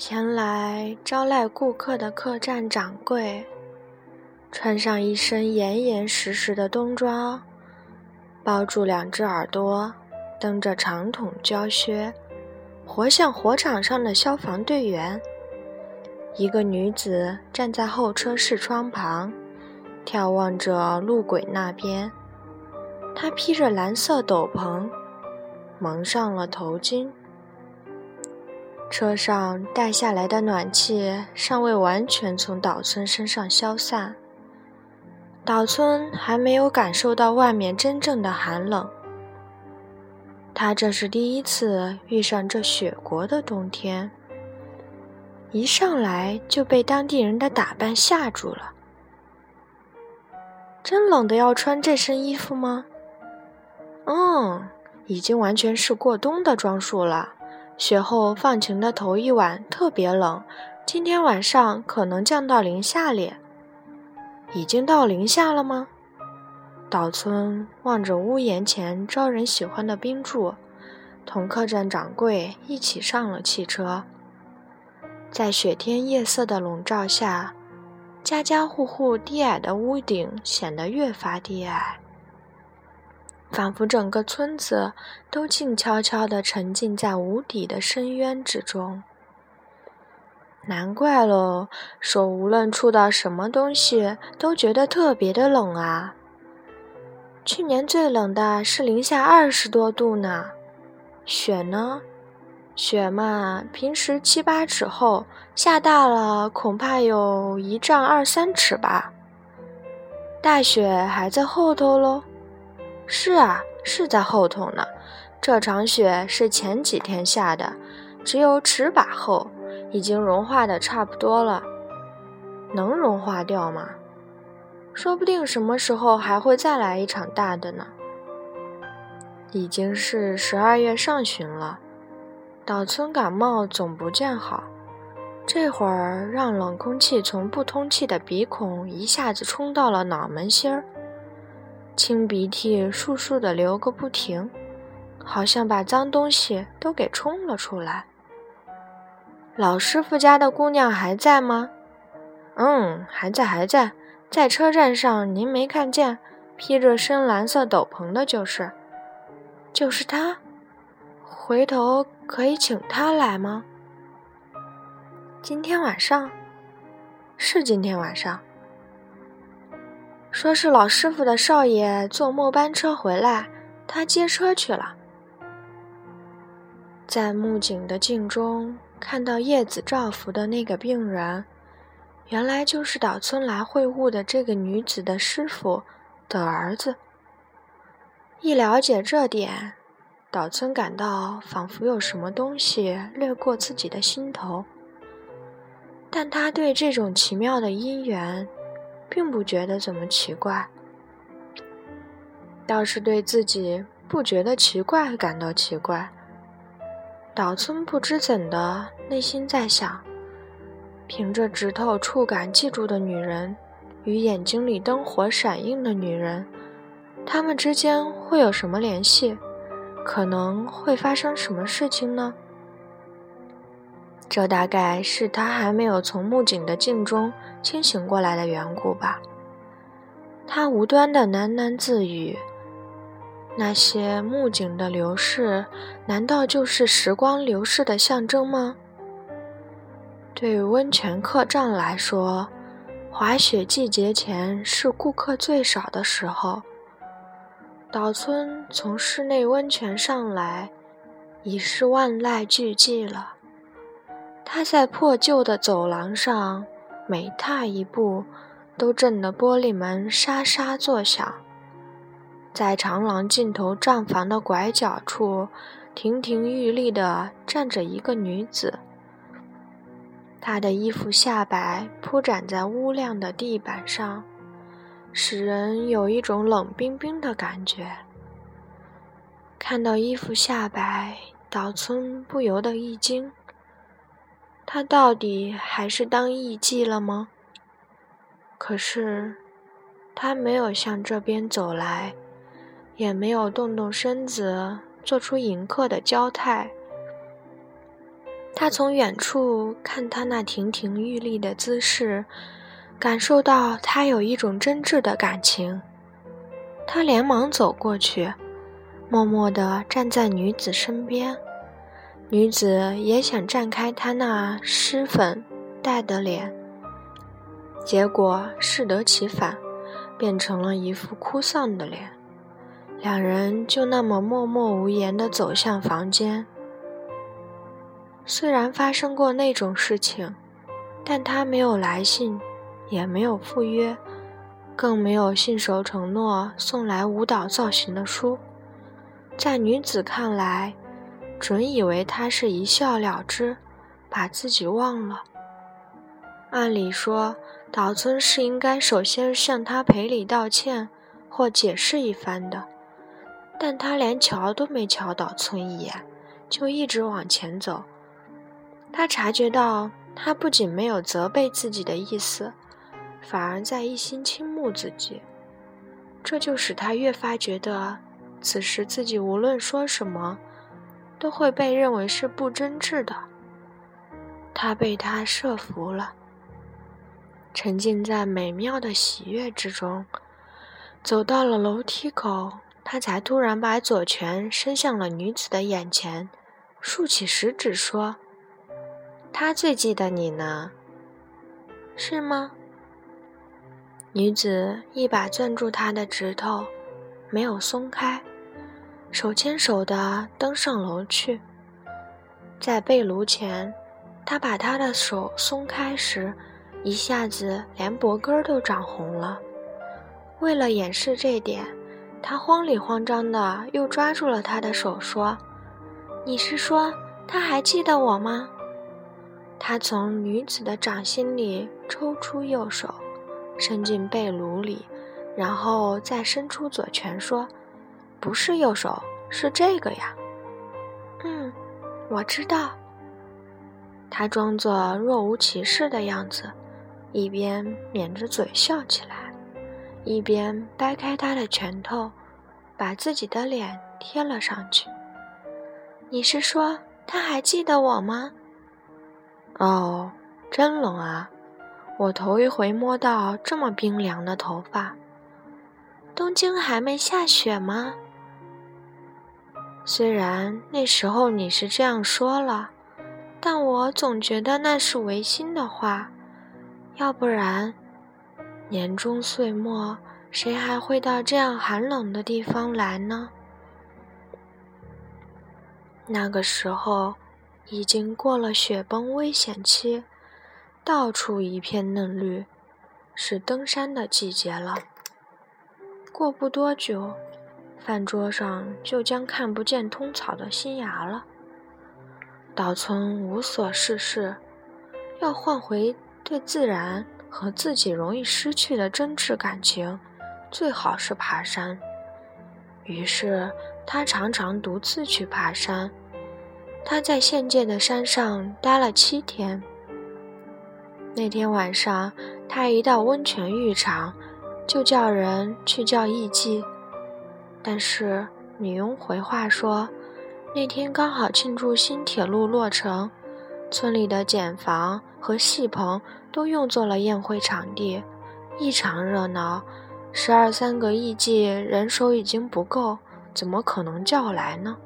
前来招待顾客的客栈掌柜，穿上一身严严实实的冬装，包住两只耳朵，蹬着长筒胶靴，活像火场上的消防队员。一个女子站在候车室窗旁，眺望着路轨那边。她披着蓝色斗篷，蒙上了头巾。车上带下来的暖气尚未完全从岛村身上消散，岛村还没有感受到外面真正的寒冷。他这是第一次遇上这雪国的冬天，一上来就被当地人的打扮吓住了。真冷的要穿这身衣服吗？嗯，已经完全是过冬的装束了。雪后放晴的头一晚特别冷，今天晚上可能降到零下里。已经到零下了吗？岛村望着屋檐前招人喜欢的冰柱，同客栈掌柜一起上了汽车。在雪天夜色的笼罩下，家家户户低矮的屋顶显得越发低矮。仿佛整个村子都静悄悄地沉浸在无底的深渊之中。难怪喽，手无论触到什么东西都觉得特别的冷啊。去年最冷的是零下二十多度呢。雪呢？雪嘛，平时七八尺厚，下大了恐怕有一丈二三尺吧。大雪还在后头喽。是啊，是在后头呢。这场雪是前几天下的，只有尺把厚，已经融化的差不多了。能融化掉吗？说不定什么时候还会再来一场大的呢。已经是十二月上旬了，岛村感冒总不见好，这会儿让冷空气从不通气的鼻孔一下子冲到了脑门心儿。清鼻涕簌簌的流个不停，好像把脏东西都给冲了出来。老师傅家的姑娘还在吗？嗯，还在，还在，在车站上。您没看见，披着深蓝色斗篷的，就是，就是他。回头可以请他来吗？今天晚上，是今天晚上。说是老师傅的少爷坐末班车回来，他接车去了。在木槿的镜中看到叶子照拂的那个病人，原来就是岛村来会晤的这个女子的师傅的儿子。一了解这点，岛村感到仿佛有什么东西掠过自己的心头，但他对这种奇妙的姻缘。并不觉得怎么奇怪，倒是对自己不觉得奇怪感到奇怪。岛村不知怎的，内心在想：凭着指头触感记住的女人，与眼睛里灯火闪映的女人，她们之间会有什么联系？可能会发生什么事情呢？这大概是他还没有从木槿的镜中清醒过来的缘故吧。他无端的喃喃自语：“那些木槿的流逝，难道就是时光流逝的象征吗？”对于温泉客栈来说，滑雪季节前是顾客最少的时候。岛村从室内温泉上来，已是万籁俱寂了。他在破旧的走廊上每踏一步，都震得玻璃门沙沙作响。在长廊尽头账房的拐角处，亭亭玉立地站着一个女子。她的衣服下摆铺展在乌亮的地板上，使人有一种冷冰冰的感觉。看到衣服下摆，岛村不由得一惊。他到底还是当艺妓了吗？可是，他没有向这边走来，也没有动动身子，做出迎客的娇态。他从远处看他那亭亭玉立的姿势，感受到他有一种真挚的感情。他连忙走过去，默默地站在女子身边。女子也想绽开她那施粉黛的脸，结果适得其反，变成了一副哭丧的脸。两人就那么默默无言地走向房间。虽然发生过那种事情，但他没有来信，也没有赴约，更没有信守承诺送来舞蹈造型的书。在女子看来，准以为他是一笑了之，把自己忘了。按理说，岛村是应该首先向他赔礼道歉或解释一番的，但他连瞧都没瞧岛村一眼，就一直往前走。他察觉到，他不仅没有责备自己的意思，反而在一心倾慕自己，这就使他越发觉得，此时自己无论说什么。都会被认为是不真挚的。他被他设服了，沉浸在美妙的喜悦之中，走到了楼梯口，他才突然把左拳伸向了女子的眼前，竖起食指说：“他最记得你呢，是吗？”女子一把攥住他的指头，没有松开。手牵手的登上楼去，在被炉前，他把他的手松开时，一下子连脖根都长红了。为了掩饰这点，他慌里慌张的又抓住了他的手，说：“你是说他还记得我吗？”他从女子的掌心里抽出右手，伸进被炉里，然后再伸出左拳，说。不是右手，是这个呀。嗯，我知道。他装作若无其事的样子，一边抿着嘴笑起来，一边掰开他的拳头，把自己的脸贴了上去。你是说他还记得我吗？哦，真冷啊！我头一回摸到这么冰凉的头发。东京还没下雪吗？虽然那时候你是这样说了，但我总觉得那是违心的话。要不然，年终岁末，谁还会到这样寒冷的地方来呢？那个时候，已经过了雪崩危险期，到处一片嫩绿，是登山的季节了。过不多久。饭桌上就将看不见通草的新芽了。岛村无所事事，要换回对自然和自己容易失去的真挚感情，最好是爬山。于是他常常独自去爬山。他在县界的山上待了七天。那天晚上，他一到温泉浴场，就叫人去叫艺妓。但是女佣回话说，那天刚好庆祝新铁路落成，村里的简房和戏棚都用作了宴会场地，异常热闹。十二三个艺妓人手已经不够，怎么可能叫来呢？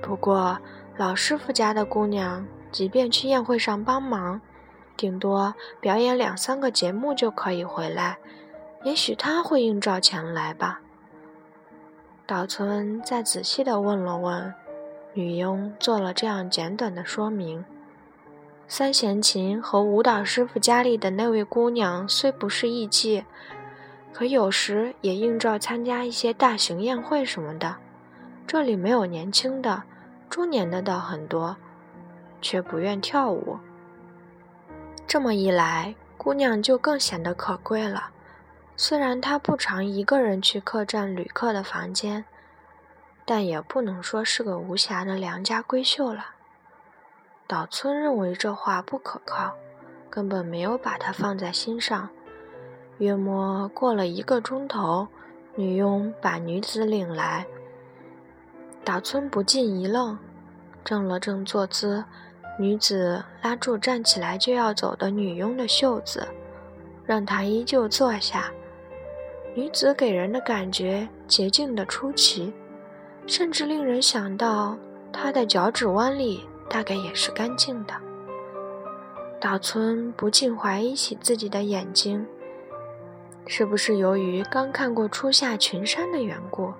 不过老师傅家的姑娘，即便去宴会上帮忙，顶多表演两三个节目就可以回来，也许她会应召前来吧。岛村再仔细地问了问，女佣做了这样简短的说明：三弦琴和舞蹈师傅家里的那位姑娘虽不是艺妓，可有时也应召参加一些大型宴会什么的。这里没有年轻的，中年的倒很多，却不愿跳舞。这么一来，姑娘就更显得可贵了。虽然他不常一个人去客栈旅客的房间，但也不能说是个无暇的良家闺秀了。岛村认为这话不可靠，根本没有把他放在心上。约莫过了一个钟头，女佣把女子领来。岛村不禁一愣，正了正坐姿，女子拉住站起来就要走的女佣的袖子，让她依旧坐下。女子给人的感觉洁净的出奇，甚至令人想到她的脚趾弯里大概也是干净的。岛村不禁怀疑起自己的眼睛，是不是由于刚看过初夏群山的缘故？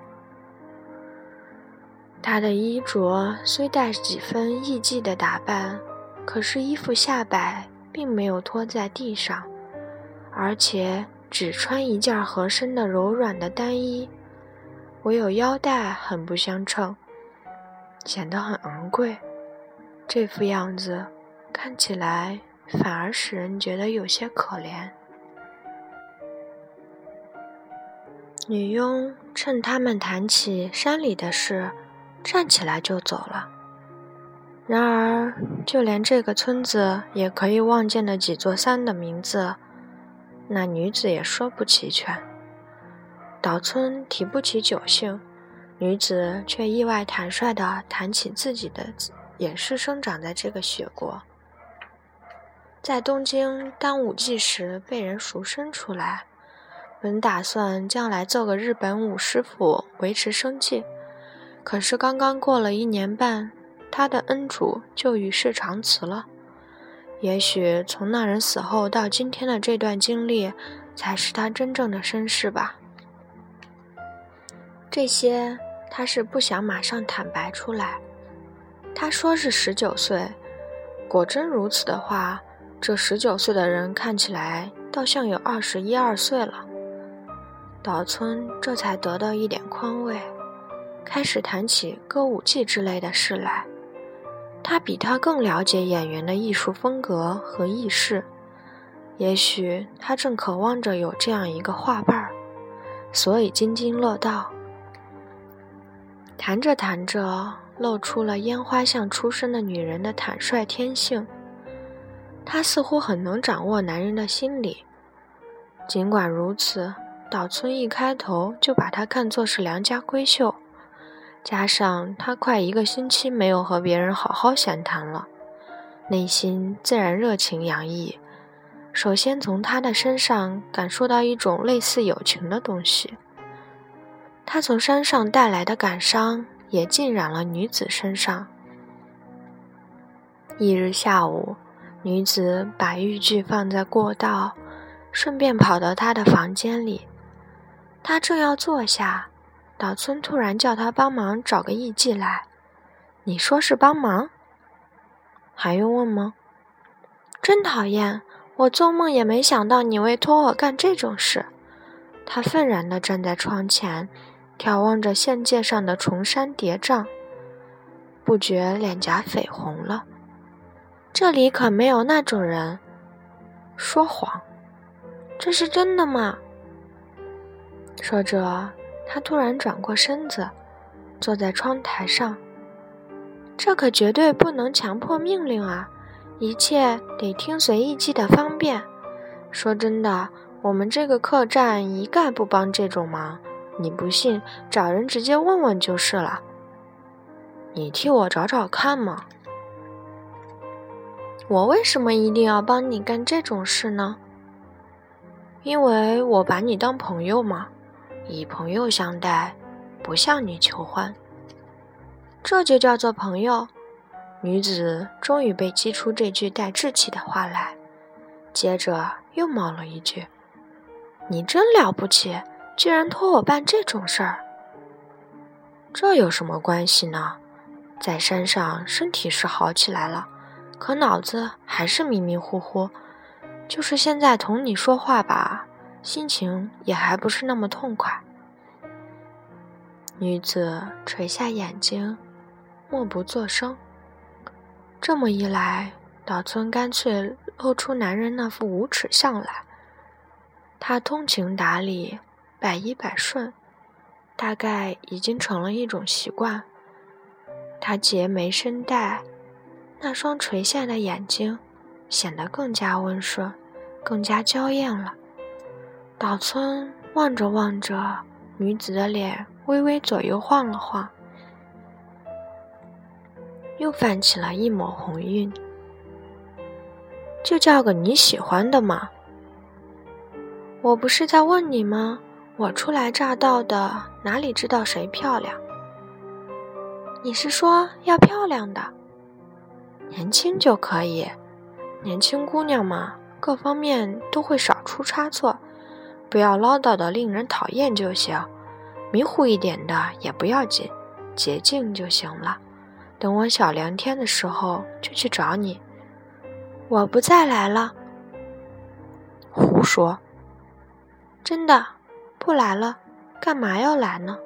他的衣着虽带几分艺妓的打扮，可是衣服下摆并没有拖在地上，而且只穿一件合身的柔软的单衣，唯有腰带很不相称，显得很昂贵。这副样子看起来反而使人觉得有些可怜。女佣趁他们谈起山里的事。站起来就走了。然而，就连这个村子也可以望见的几座山的名字，那女子也说不齐全。岛村提不起酒兴，女子却意外坦率地谈起自己的也是生长在这个雪国，在东京当武技时被人赎身出来，本打算将来做个日本武师傅维持生计。可是刚刚过了一年半，他的恩主就与世长辞了。也许从那人死后到今天的这段经历，才是他真正的身世吧。这些他是不想马上坦白出来。他说是十九岁，果真如此的话，这十九岁的人看起来倒像有二十一二岁了。岛村这才得到一点宽慰。开始谈起歌舞伎之类的事来，他比他更了解演员的艺术风格和意识。也许他正渴望着有这样一个画伴儿，所以津津乐道。谈着谈着，露出了烟花巷出身的女人的坦率天性。她似乎很能掌握男人的心理。尽管如此，岛村一开头就把她看作是良家闺秀。加上他快一个星期没有和别人好好闲谈了，内心自然热情洋溢。首先从他的身上感受到一种类似友情的东西。他从山上带来的感伤也浸染了女子身上。一日下午，女子把玉具放在过道，顺便跑到他的房间里。他正要坐下。岛村突然叫他帮忙找个艺妓来，你说是帮忙？还用问吗？真讨厌！我做梦也没想到你会托我干这种事。他愤然地站在窗前，眺望着县界上的重山叠嶂，不觉脸颊绯红了。这里可没有那种人。说谎？这是真的吗？说着。他突然转过身子，坐在窗台上。这可绝对不能强迫命令啊！一切得听随意记的方便。说真的，我们这个客栈一概不帮这种忙。你不信，找人直接问问就是了。你替我找找看嘛。我为什么一定要帮你干这种事呢？因为我把你当朋友嘛。以朋友相待，不向你求欢，这就叫做朋友。女子终于被激出这句带志气的话来，接着又冒了一句：“你真了不起，居然托我办这种事儿。这有什么关系呢？在山上，身体是好起来了，可脑子还是迷迷糊糊。就是现在同你说话吧。”心情也还不是那么痛快。女子垂下眼睛，默不作声。这么一来，岛村干脆露出男人那副无耻相来。他通情达理，百依百顺，大概已经成了一种习惯。他结眉深黛，那双垂下的眼睛显得更加温顺，更加娇艳了。岛村望着望着，女子的脸微微左右晃了晃，又泛起了一抹红晕。就叫个你喜欢的嘛。我不是在问你吗？我初来乍到的，哪里知道谁漂亮？你是说要漂亮的，年轻就可以？年轻姑娘嘛，各方面都会少出差错，不要唠叨的令人讨厌就行。迷糊一点的也不要紧，洁净就行了。等我小凉天的时候就去找你。我不再来了。胡说！真的，不来了，干嘛要来呢？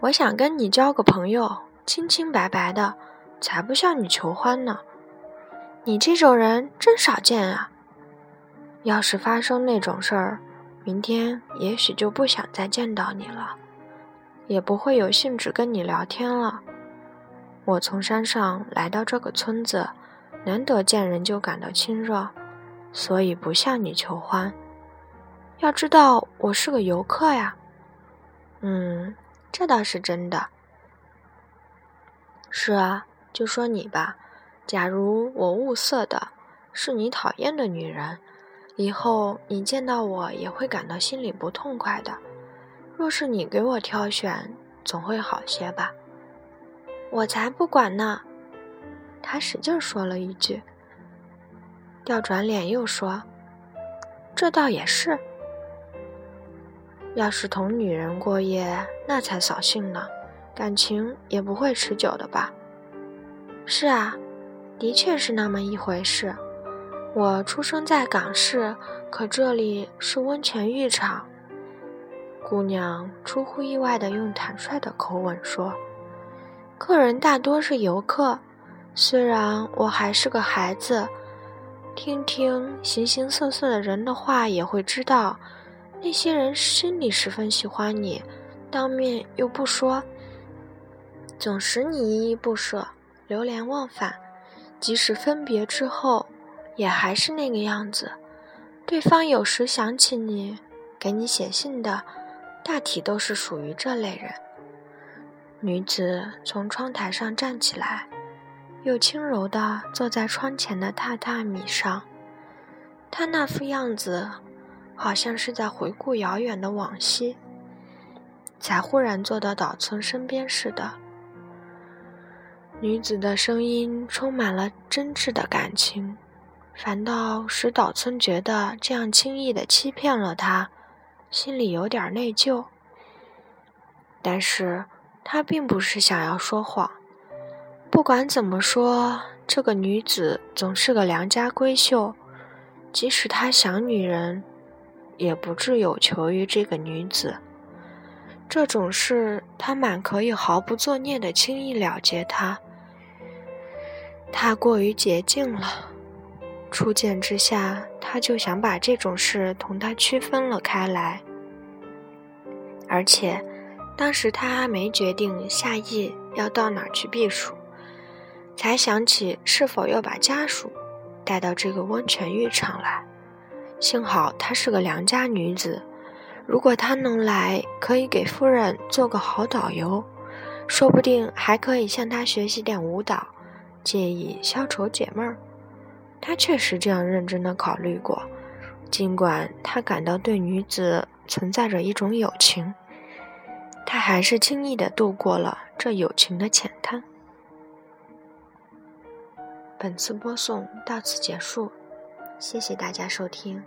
我想跟你交个朋友，清清白白的，才不向你求欢呢。你这种人真少见啊！要是发生那种事儿，明天也许就不想再见到你了，也不会有兴致跟你聊天了。我从山上来到这个村子，难得见人就感到亲热。所以不向你求欢。要知道，我是个游客呀。嗯，这倒是真的。是啊，就说你吧，假如我物色的是你讨厌的女人，以后你见到我也会感到心里不痛快的。若是你给我挑选，总会好些吧？我才不管呢！他使劲说了一句。调转脸又说：“这倒也是。要是同女人过夜，那才扫兴呢，感情也不会持久的吧？”是啊，的确是那么一回事。我出生在港市，可这里是温泉浴场。姑娘出乎意外的用坦率的口吻说：“客人大多是游客，虽然我还是个孩子。”听听形形色色的人的话，也会知道，那些人心里十分喜欢你，当面又不说，总使你依依不舍，流连忘返。即使分别之后，也还是那个样子。对方有时想起你，给你写信的，大体都是属于这类人。女子从窗台上站起来。又轻柔地坐在窗前的榻榻米上，她那副样子，好像是在回顾遥远的往昔，才忽然坐到岛村身边似的。女子的声音充满了真挚的感情，反倒使岛村觉得这样轻易地欺骗了他，心里有点内疚。但是他并不是想要说谎。不管怎么说，这个女子总是个良家闺秀。即使他想女人，也不至有求于这个女子。这种事，他满可以毫不作孽的轻易了结。他，他过于洁净了。初见之下，他就想把这种事同他区分了开来。而且，当时他还没决定下意要到哪儿去避暑。才想起是否要把家属带到这个温泉浴场来。幸好她是个良家女子，如果她能来，可以给夫人做个好导游，说不定还可以向她学习点舞蹈，借以消愁解闷儿。他确实这样认真的考虑过，尽管他感到对女子存在着一种友情，他还是轻易的度过了这友情的浅滩。本次播送到此结束，谢谢大家收听。